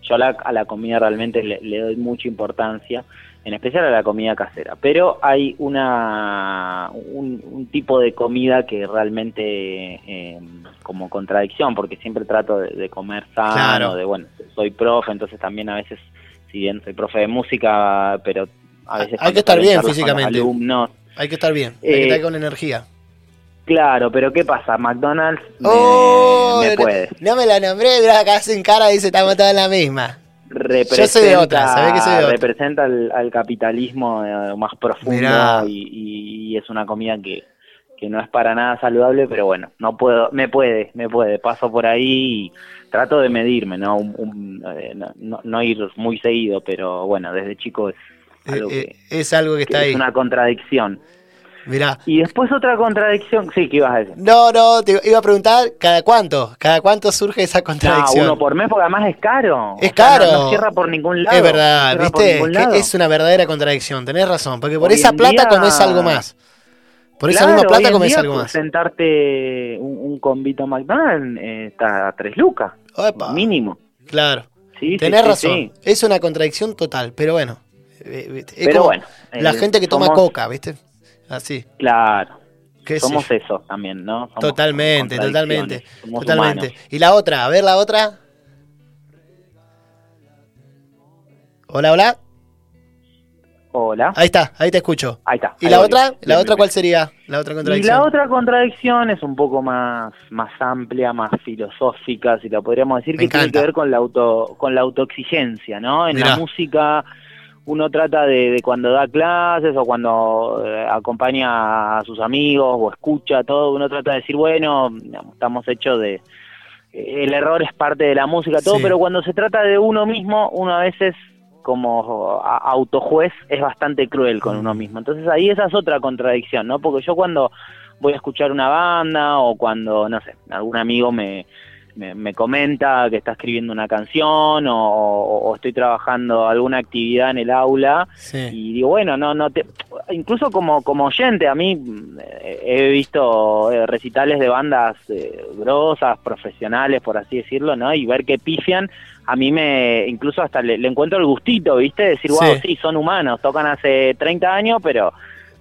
yo a la, a la comida realmente le, le doy mucha importancia, en especial a la comida casera. Pero hay una un, un tipo de comida que realmente eh, como contradicción, porque siempre trato de, de comer sano, Claro. de bueno, soy profe, entonces también a veces, si bien soy profe de música, pero a veces Hay que estar bien físicamente. alumnos, Hay que estar bien, hay que Eh, estar con energía. Claro, pero ¿qué pasa? McDonald's me, ¡Oh! me no- puede. No me la nombré, mirá, acá hacen cara y dice, estamos todos en la misma. Representa, soy de otra, sabés que soy de otra. Representa al, al capitalismo eh, más profundo y, es una comida que, que no es para nada saludable, pero bueno, no puedo, me puede, me puede. Paso por ahí y trato de medirme, ¿no? Un- un, eh, no, no- no ir muy seguido, pero bueno, desde chico es algo Eh, eh, que, es algo que que está ahí. es una contradicción. Mirá. Y después otra contradicción, sí, ¿qué ibas a decir? No, no, te iba a preguntar, ¿cada cuánto? ¿Cada cuánto surge esa contradicción? uno por mes porque además es caro. Es O sea, caro. no, no cierra por ningún lado. es verdad, no ¿viste? es una verdadera contradicción, tenés razón, porque por Hoy esa plata día- comes algo más. Por esa Claro, misma plata comes algo más. Sentarte un, un combito McDonald's eh, está a tres lucas, Opa, mínimo. Claro, Sí, tenés sí, razón. sí. Es una contradicción total, pero bueno. eh, Es Pero como bueno, la eh, gente que toma coca, ¿viste? Así. Claro. qué sé Somos yo. eso también, ¿no? Somos Totalmente, totalmente. Totalmente. humanos. Y la otra, a ver la otra. Hola, hola. Hola. Ahí está, ahí te escucho. Ahí está. ¿Y ahí la voy. otra? ¿La bien, otra bien. cuál sería? La otra Y contradicción. la otra contradicción es un poco más, más amplia, más filosófica, si la podríamos decir, Me que tiene que ver con la auto, con la autoexigencia, ¿no? En Mirá. la música uno trata de, de cuando da clases o cuando eh, acompaña a sus amigos o escucha todo, uno trata de decir, bueno, estamos hechos de... eh, El error es parte de la música, todo, Sí. pero cuando se trata de uno mismo, uno a veces como autojuez es bastante cruel con Mm. uno mismo. Entonces ahí esa es otra contradicción, ¿no? Porque yo cuando voy a escuchar una banda o cuando, no sé, algún amigo me, me, me comenta que está escribiendo una canción o, estoy trabajando alguna actividad en el aula Sí. y digo bueno no no te incluso como como oyente a mí eh, he visto eh, recitales de bandas eh, grosas profesionales por así decirlo no y ver que pifian a mí me incluso hasta le, le encuentro el gustito viste decir wow Sí. sí son humanos tocan hace 30 años pero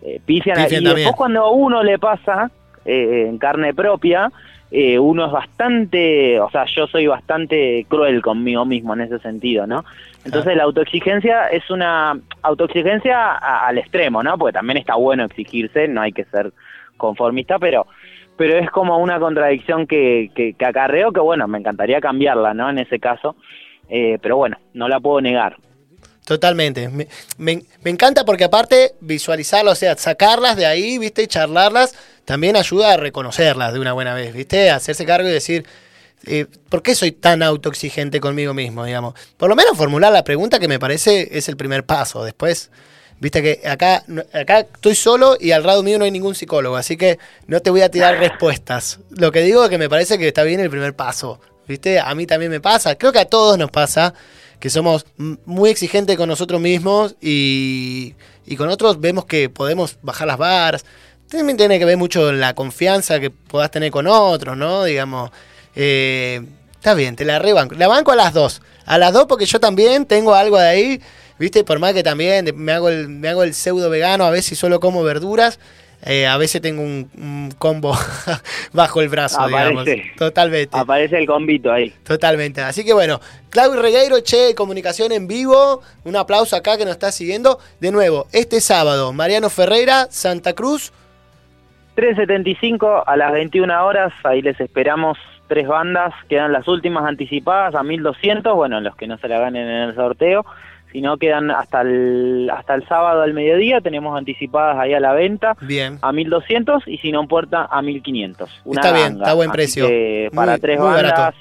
eh, pifian, Pifian y también. después cuando a uno le pasa en carne propia eh, uno es bastante, o sea, yo soy bastante cruel conmigo mismo en ese sentido, ¿no? Entonces la autoexigencia es una autoexigencia a- al extremo, ¿no? Porque también está bueno exigirse, no hay que ser conformista, pero pero es como una contradicción que, que, que acarreo que, bueno, me encantaría cambiarla, ¿no? En ese caso, eh, pero bueno, no la puedo negar. Totalmente. Me, me- me encanta porque aparte visualizarlas, o sea, sacarlas de ahí, ¿viste? Y charlarlas, también ayuda a reconocerlas de una buena vez, ¿viste? A hacerse cargo y decir, eh, ¿por qué soy tan autoexigente conmigo mismo, digamos? Por lo menos formular la pregunta que me parece es el primer paso. Después, viste que acá, acá estoy solo y al lado mío no hay ningún psicólogo, así que no te voy a tirar respuestas. Lo que digo es que me parece que está bien el primer paso, ¿viste? A mí también me pasa, creo que a todos nos pasa que somos muy exigentes con nosotros mismos y, y con otros vemos que podemos bajar las barras. También tiene que ver mucho la confianza que puedas tener con otros, ¿no? Digamos, eh, está bien, te la rebanco. La banco a las dos. A las dos porque yo también tengo algo de ahí, ¿viste? Por más que también me hago el, me hago el pseudo vegano, a veces solo como verduras. eh, a veces tengo un, un combo (laughs) bajo el brazo, digamos. Aparece. Totalmente. Aparece el convito ahí. Totalmente. Así que bueno, Claudio Regueiro, Che, comunicación en vivo. Un aplauso acá que nos está siguiendo. De nuevo, este sábado, Mariano Ferreira, Santa Cruz. 3.75 a las 21 horas, ahí les esperamos tres bandas, quedan las últimas anticipadas a 1.200, bueno, los que no se la ganen en el sorteo, si no quedan hasta el, hasta el sábado al mediodía, tenemos anticipadas ahí a la venta Bien. a 1.200 y si no importa a 1.500. Una Está bien, ganga. está buen precio. para tres bandas, barato.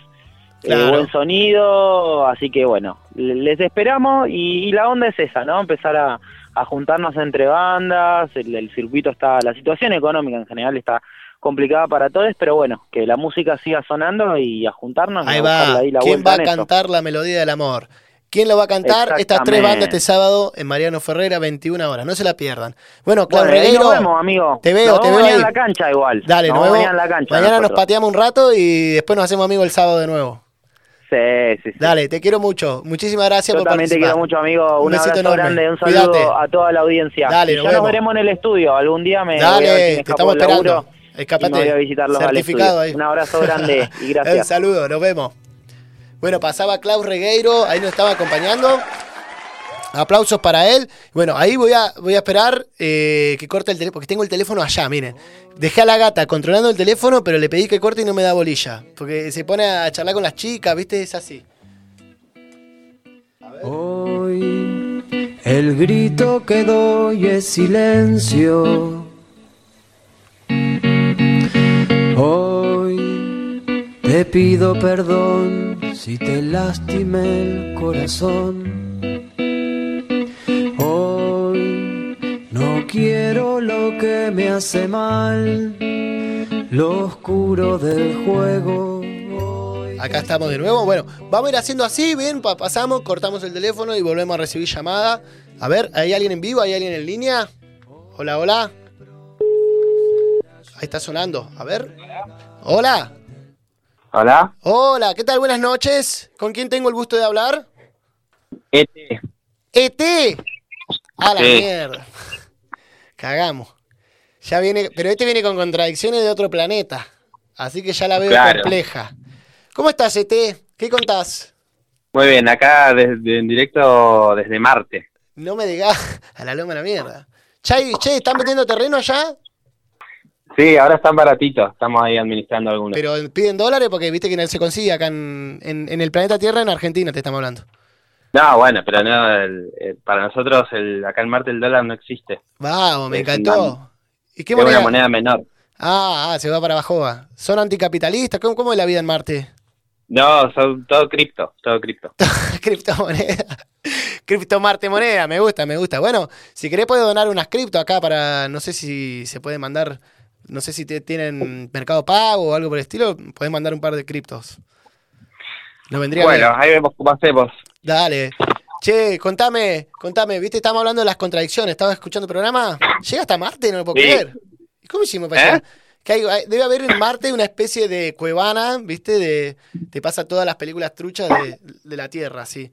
eh, buen sonido, así que bueno, le- les esperamos y, y la onda es esa, ¿no? Empezar a, a juntarnos entre bandas, el, el circuito está, la situación económica en general está complicada para todos, pero bueno, que la música siga sonando y a juntarnos. y Ahí a va. ahí la ¿Quién va a cantar la melodía del amor? ¿Quién lo va a cantar? Estas tres bandas este sábado en Mariano Ferreira, 21 horas. No se la pierdan. Bueno, Claudio Bueno, ahí Regueiro. nos vemos, amigo. Te veo, Nos te veo ahí. en la cancha igual. Dale, nos nos vemos vemos. mañana en la cancha. Mañana nos pateamos un rato y después nos hacemos amigos el sábado de nuevo. Sí, sí, sí. Dale, te quiero mucho. Muchísimas gracias Yo por también te quiero mucho, amigo. Un Un, abrazo enorme. grande, un saludo Cuídate. a toda la audiencia. Dale, nos ya vemos. nos veremos en el estudio. Algún día me Dale, voy a ver si me te estamos esperando. Escapate. me voy a visitarlos al Certificado ahí. Un abrazo grande y (laughs) gracias. saludo, nos vemos. Bueno, pasaba Klaus Regueiro, ahí nos estaba acompañando. Aplausos para él. Bueno, ahí voy a, voy a esperar eh, que corte el teléfono, porque tengo el teléfono allá, miren. Dejé a la gata controlando el teléfono, pero le pedí que corte y no me da bolilla. Porque se pone a charlar con las chicas, ¿viste? Es así. Hoy el grito que doy es silencio. Hoy te pido perdón si te lastimé el corazón. Quiero lo que me hace mal, lo oscuro del juego. Acá estamos de nuevo. Bueno, vamos a ir haciendo así, bien, pa- pasamos, cortamos el teléfono y volvemos a recibir llamada. A ver, ¿hay alguien en vivo? ¿Hay alguien en línea? Hola, hola. Ahí está sonando. A ver. Hola. Hola. Hola, ¿qué tal? Buenas noches. ¿Con quién tengo el gusto de hablar? Este, ET. A la Sí. mierda. Cagamos. Ya viene, pero este viene con contradicciones de otro planeta. Así que ya la veo Claro. compleja. ¿Cómo estás, ET? ¿Qué contás? Muy bien, acá desde, en directo desde Marte. No me digas (laughs) a la loma de la mierda. Chay, che, ¿están metiendo terreno allá? Sí, ahora están baratitos, estamos ahí administrando algunos. Pero piden dólares porque viste que no se consigue acá en, en- en el planeta Tierra, en Argentina te estamos hablando. No, bueno, pero no, el- el- para nosotros el, acá en Marte el dólar no existe. Vamos, me Es encantó. una- ¿Y qué es una moneda? moneda menor. Ah, ah, se va para abajo. va. ¿Son anticapitalistas? ¿Cómo, cómo es la vida en Marte? No, son todo cripto, todo cripto. (laughs) Criptomoneda. Cripto Marte moneda, me gusta, me gusta. Bueno, si querés puedo donar unas cripto acá para, no sé si se puede mandar, no sé si te- tienen mercado pago o algo por el estilo, podés mandar un par de criptos. Nos vendría Bueno, bien. ahí vemos cómo hacemos. Dale. Che, contame, contame, viste, estamos hablando de las contradicciones, ¿estabas escuchando el programa? ¿Llega hasta Marte? No lo puedo Sí. creer. ¿Y cómo hicimos para ¿Eh? Que hay- debe haber en Marte una especie de cuevana, viste, de te pasa todas las películas truchas de, de la Tierra, sí.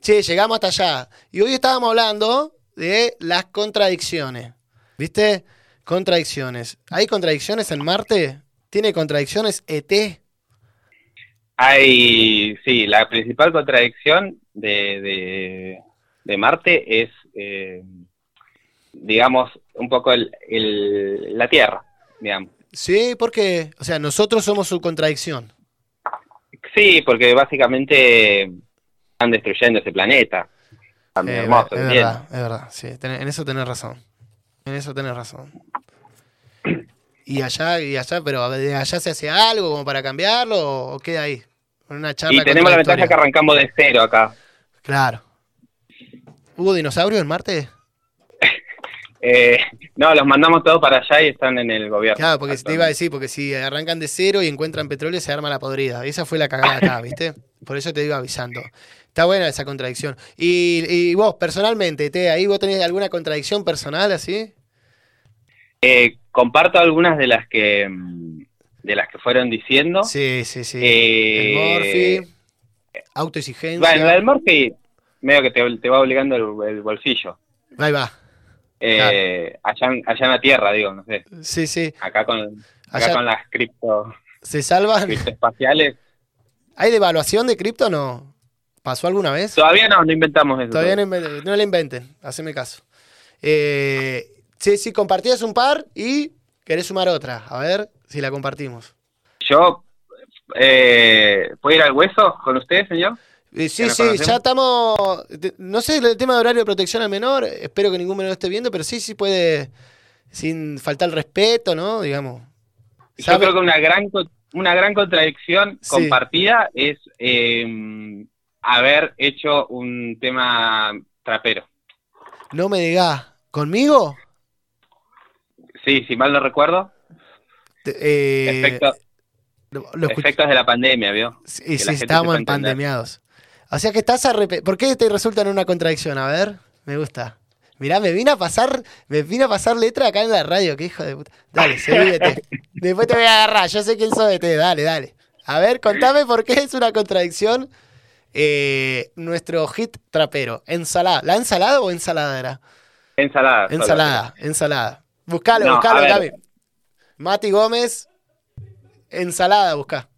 Che, llegamos hasta allá. Y hoy estábamos hablando de las contradicciones, ¿viste? Contradicciones. ¿Hay contradicciones en Marte? ¿Tiene contradicciones ET? Hay, sí, la principal contradicción de, de, de Marte es, eh, digamos, un poco el, el- la Tierra, digamos. Sí, porque, o sea, nosotros somos su contradicción. Sí, porque básicamente están destruyendo ese planeta. Tan Eh, hermoso, es ¿entiendes? verdad, es verdad, sí, en eso tenés razón. En eso tenés razón. (clears throat) Y allá, y allá, pero ¿de allá se hace algo como para cambiarlo o, queda ahí? Una charla Y tenemos la ventaja que arrancamos de cero acá. Claro. ¿Hubo dinosaurios en Marte? Eh, no, los mandamos todos para allá y están en el gobierno. Claro, porque te iba a decir, porque si arrancan de cero y encuentran petróleo se arma la podrida. Esa fue la cagada acá, (laughs) ¿viste? Por eso te iba avisando. Está buena esa contradicción. Y, y vos, personalmente, te, ahí vos tenés alguna contradicción personal así? Eh, comparto algunas de las que mm, de las que fueron diciendo. Sí, sí, sí. Eh, el Morphy, autoexigencia. Bueno, la del Morphy, medio que te, te va obligando el, el bolsillo. Ahí va. Eh, allá, en- allá en la Tierra, digo, no sé. Sí, sí. Acá con, acá Allá- con las cripto, ¿Se salvan? criptoespaciales. ¿Hay devaluación de cripto o no? ¿Pasó alguna vez? Todavía no, no inventamos eso. Todavía no, le inventen, haceme caso. Eh, sí, sí, compartías un par y querés sumar otra. A ver si la compartimos. Yo, eh, ¿puedo ir al hueso con usted, señor? Eh, sí, ¿Ya la sí, conocemos? ya estamos. No sé el tema de horario de protección al menor, espero que ningún menor esté viendo, pero sí, sí puede, sin faltar el respeto, ¿no? Digamos. Yo ¿Sabe? creo que una gran una gran contradicción Sí. compartida es eh, haber hecho un tema trapero. No me digas, ¿conmigo? Sí, si mal no recuerdo, eh, lo, efectos de la pandemia, ¿vio? Sí, que sí, estábamos empandemiados. O sea que estás arrepentido. ¿Por qué te resulta en una contradicción? A ver, me gusta. Mirá, me vine a pasar, me vine a pasar letra acá en la radio, qué hijo de puta. Dale, (laughs) seguíete. Después te voy a agarrar, yo sé quién soy de te, dale, dale. A ver, contame por qué es una contradicción eh, nuestro hit trapero. Ensalada. ¿La ensalada o ensalada era? Ensalada. solo. Ensalada, ensalada. Buscalo, No, buscalo. Cami. Mati Gómez, ensalada, buscá.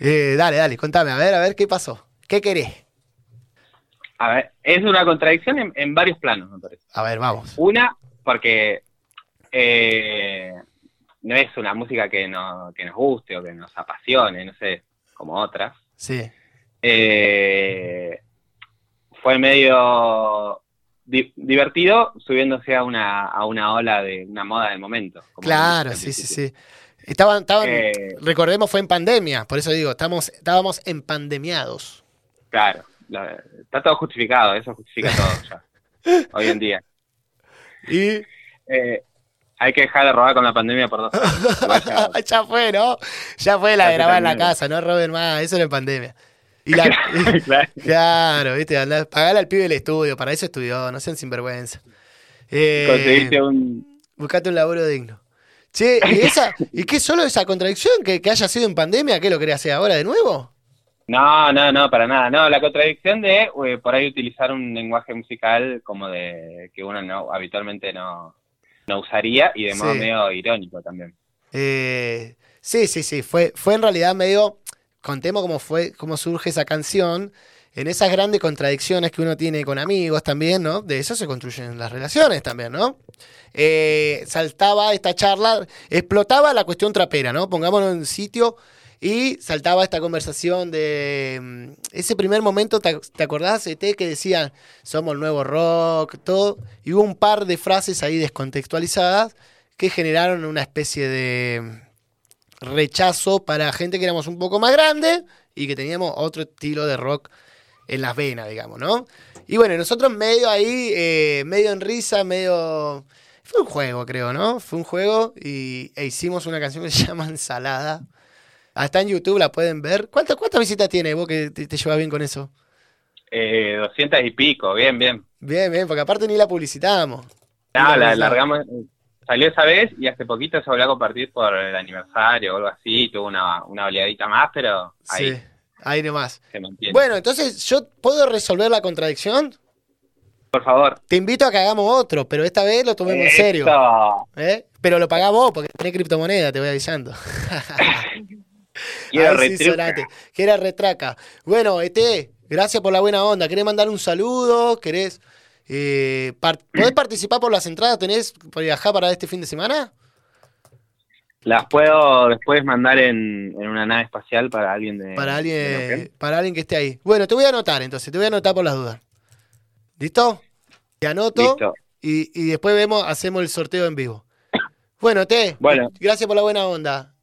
Eh, dale, dale, contame, a ver, a ver qué pasó. ¿Qué querés? A ver, es una contradicción en, en varios planos, me parece. A ver, vamos. Una, porque eh, no es una música que, no, que nos guste o que nos apasione, no sé, como otras. Sí. Eh, fue medio di- divertido subiéndose a una, a una ola de una moda del momento. como Claro, sí, sí, sí. Estaban, estaban, Eh, recordemos, fue en pandemia, por eso digo, estamos, estábamos empandemiados. Claro, la- está todo justificado, eso justifica todo ya, (laughs) hoy en día. Y Eh, hay que dejar de robar con la pandemia por dos años. (laughs) Ya- ya fue, ¿no? Ya fue la de grabar en la casa, no roben más, eso era en pandemia. Y la, (laughs) Claro. Claro, viste, andá, pagale al pibe el estudio, para eso estudió, no sean sinvergüenza. Eh, Conseguirte un... Buscate un laburo digno. Che, (laughs) ¿y, esa, ¿y qué solo esa contradicción que, que haya sido en pandemia? ¿Qué lo querés hacer ahora de nuevo? No, no, no, para nada. No, la contradicción de eh, por ahí utilizar un lenguaje musical como de que uno no habitualmente no, no usaría y de modo Sí. medio irónico también. Eh, sí, sí, sí, fue, fue en realidad medio, contemos cómo fue, cómo surge esa canción, en esas grandes contradicciones que uno tiene con amigos también, ¿no? De eso se construyen las relaciones también, ¿no? Eh, saltaba esta charla, explotaba la cuestión trapera, ¿no? Pongámonos en sitio y saltaba esta conversación de mm, ese primer momento, ¿te, te acordás, ET, que decían, somos el nuevo rock, todo? Y hubo un par de frases ahí descontextualizadas que generaron una especie de mm, rechazo para gente que éramos un poco más grande y que teníamos otro estilo de rock en las venas, digamos, ¿no? Y bueno, nosotros medio ahí, eh, medio en risa, medio... Fue un juego, creo, ¿no? Fue un juego y e hicimos una canción que se (laughs) llama Ensalada. Hasta en YouTube la pueden ver. ¿Cuántas, cuántas visitas tiene vos que te, te llevas bien con eso? Eh, 200 y pico, bien, bien. Bien, bien, porque aparte ni la publicitamos. No, la largamos, salió esa vez y hace poquito se volvió a compartir por el aniversario o algo así, tuvo una, una oleadita más, pero ahí Sí, ahí nomás. se mantiene. Bueno, entonces, ¿yo puedo resolver la contradicción? por favor. Te invito a que hagamos otro, pero esta vez lo tomemos en serio. ¿eh? Pero lo pagás vos, porque tenés criptomoneda, te voy avisando. (laughs) Quiero Ay, sí, retraca. Bueno, Ete, gracias por la buena onda. ¿Querés mandar un saludo? ¿Querés eh, par- ¿Podés participar por las entradas? ¿Tenés por viajar para este fin de semana? Las puedo después mandar en, en una nave espacial para alguien de. Para alguien, para alguien que esté ahí. Bueno, te voy a anotar entonces, te voy a anotar por las dudas. ¿Listo? Te anoto Listo. y, y después vemos, hacemos el sorteo en vivo. Bueno, Te, Bueno. gracias por la buena onda.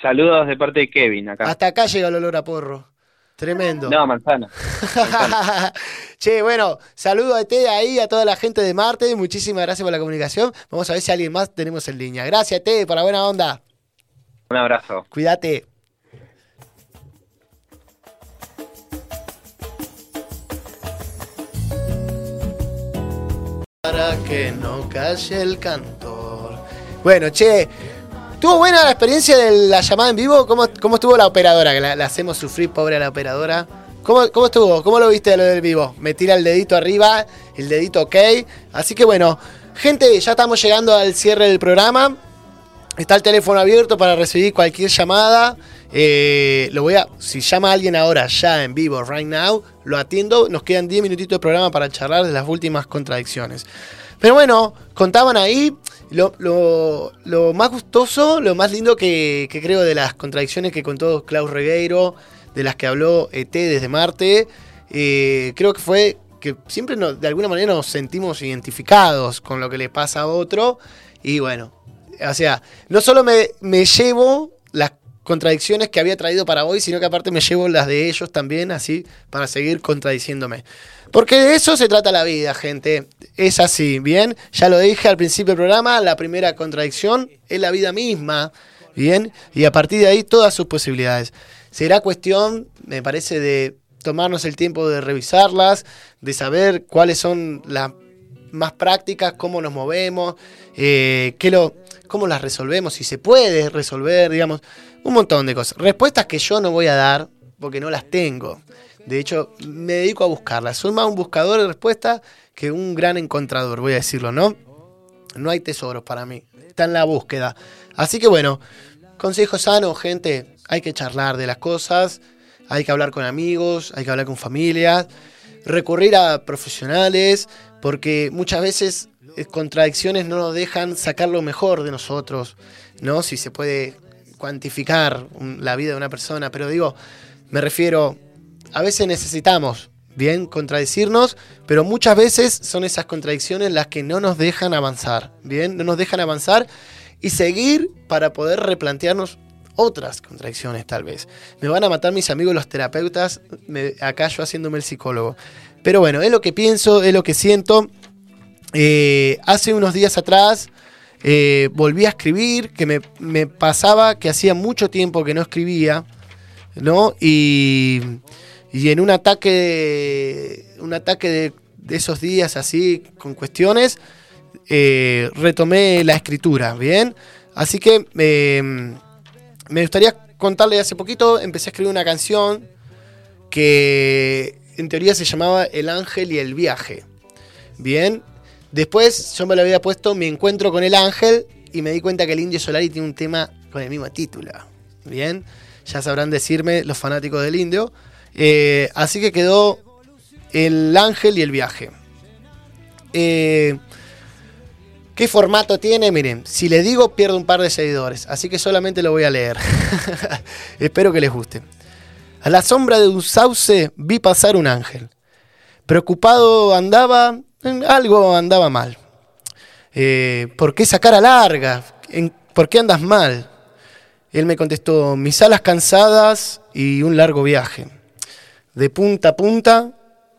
Saludos de parte de Kevin acá. Hasta acá llega el olor a porro. Tremendo. No, manzana. (laughs) che, bueno, saludo a Te ahí, a toda la gente de Marte. Muchísimas gracias por la comunicación. Vamos a ver si alguien más tenemos en línea. Gracias, Te, por la buena onda. Un abrazo. Cuídate. Para que no calle el cantor. Bueno, che, ¿tuvo buena la experiencia de la llamada en vivo? ¿Cómo, cómo estuvo la operadora? La, hacemos sufrir, pobre a la operadora. ¿Cómo, ¿Cómo estuvo? ¿Cómo lo viste de lo del vivo? Me tira el dedito arriba, el dedito ok. Así que bueno, gente, ya estamos llegando al cierre del programa. Está el teléfono abierto para recibir cualquier llamada. Eh, lo voy a. Si llama alguien ahora, ya en vivo, right now, lo atiendo. Nos quedan 10 minutitos de programa para charlar de las últimas contradicciones. Pero bueno, contaban ahí. Lo, lo- lo más gustoso, lo más lindo que, que creo de las contradicciones que contó Klaus Regueiro, de las que habló ET desde Marte, eh, creo que fue que siempre de alguna manera nos sentimos identificados con lo que le pasa a otro. Y bueno, o sea, no solo me, me llevo las contradicciones que había traído para hoy, sino que aparte me llevo las de ellos también, así, para seguir contradiciéndome. Porque de eso se trata la vida, gente. Es así, ¿bien? Ya lo dije al principio del programa, la primera contradicción es la vida misma, ¿bien? Y a partir de ahí todas sus posibilidades. Será cuestión, me parece, de tomarnos el tiempo de revisarlas, de saber cuáles son las más prácticas, cómo nos movemos, eh, qué lo, cómo las resolvemos, si se puede resolver, digamos, un montón de cosas. Respuestas que yo no voy a dar porque no las tengo. De hecho, me dedico a buscarlas. Soy más un buscador de respuestas que un gran encontrador, voy a decirlo, ¿no? No hay tesoros para mí. Está en la búsqueda. Así que bueno, consejo sano, gente. Hay que charlar de las cosas. Hay que hablar con amigos. Hay que hablar con familias. Recurrir a profesionales. Porque muchas veces contradicciones no nos dejan sacar lo mejor de nosotros. ¿No? Si se puede cuantificar la vida de una persona. Pero digo, me refiero, a veces necesitamos, bien, contradecirnos, pero muchas veces son esas contradicciones las que no nos dejan avanzar, bien, no nos dejan avanzar y seguir para poder replantearnos otras contradicciones tal vez. Me van a matar mis amigos los terapeutas, me- acá yo haciéndome el psicólogo. Pero bueno, es lo que pienso, es lo que siento. Eh, hace unos días atrás eh, volví a escribir, que me, pasaba que hacía mucho tiempo que no escribía, ¿no? Y, y en un ataque, un ataque de, esos días así, con cuestiones, eh, retomé la escritura, ¿bien? Así que eh, me gustaría contarle hace poquito, empecé a escribir una canción que en teoría se llamaba El ángel y el viaje, ¿bien? Después yo me lo había puesto Mi encuentro con el ángel y me di cuenta que el Indio Solari tiene un tema con el mismo título. Bien, ya sabrán decirme los fanáticos del Indio. Eh, así que quedó El ángel y el viaje. Eh, ¿Qué formato tiene? Miren, si les digo pierdo un par de seguidores, así que solamente lo voy a leer. (laughs) Espero que les guste. A la sombra de un sauce vi pasar un ángel. Preocupado andaba, algo andaba mal. Eh, ¿Por qué esa cara larga? ¿En- ¿Por qué andas mal? Él me contestó, mis alas cansadas y un largo viaje. De punta a punta,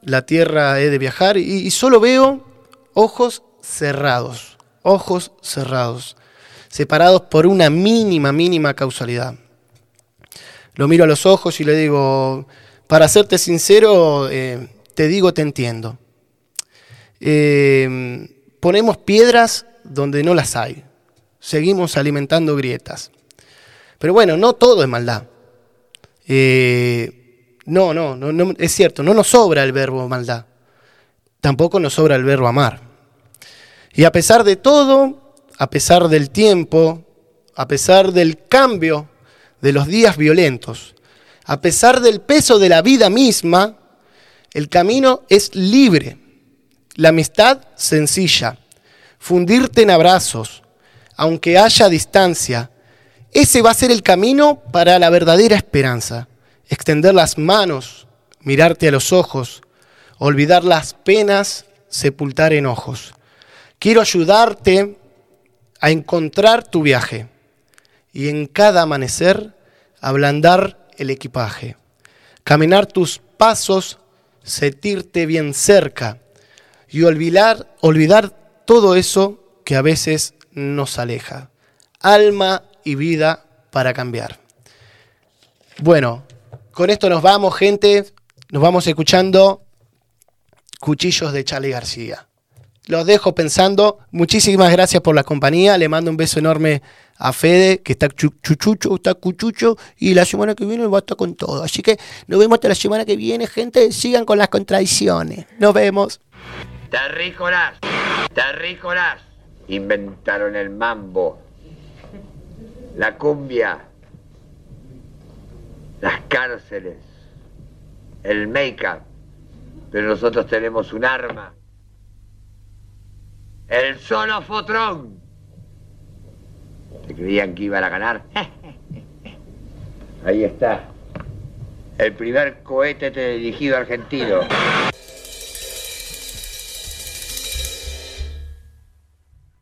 la tierra he de viajar y, y solo veo ojos cerrados, ojos cerrados, separados por una mínima, mínima causalidad. lo miro a los ojos y le digo, para serte sincero, eh, te digo, te entiendo. Eh, ponemos piedras donde no las hay. Seguimos alimentando grietas. Pero bueno, no todo es maldad. Eh, no, no, no, no, es cierto, no nos sobra el verbo maldad. Tampoco nos sobra el verbo amar. Y a pesar de todo, a pesar del tiempo, a pesar del cambio de los días violentos, a pesar del peso de la vida misma, el camino es libre, la amistad sencilla, fundirte en abrazos, aunque haya distancia, ese va a ser el camino para la verdadera esperanza. Extender las manos, mirarte a los ojos, olvidar las penas, sepultar enojos. Quiero ayudarte a encontrar tu viaje y en cada amanecer ablandar el equipaje. Caminar tus pasos, sentirte bien cerca y olvidar, olvidar todo eso que a veces nos aleja. Alma y vida para cambiar. Bueno, con esto nos vamos, gente. Nos vamos escuchando Cuchillos de Charlie García. Los dejo pensando. Muchísimas gracias por la compañía. Le mando un beso enorme a Fede, que está chuchucho, está cuchucho, y la semana que viene va a estar con todo. Así que nos vemos hasta la semana que viene, gente. Sigan con las contradicciones. Nos vemos. Terrícolas, terrícolas. Inventaron el mambo, la cumbia, las cárceles, el make-up. Pero nosotros tenemos un arma. El solo fotrón. ¿Se creían que iban a ganar? (laughs) Ahí está. El primer cohete dirigido argentino.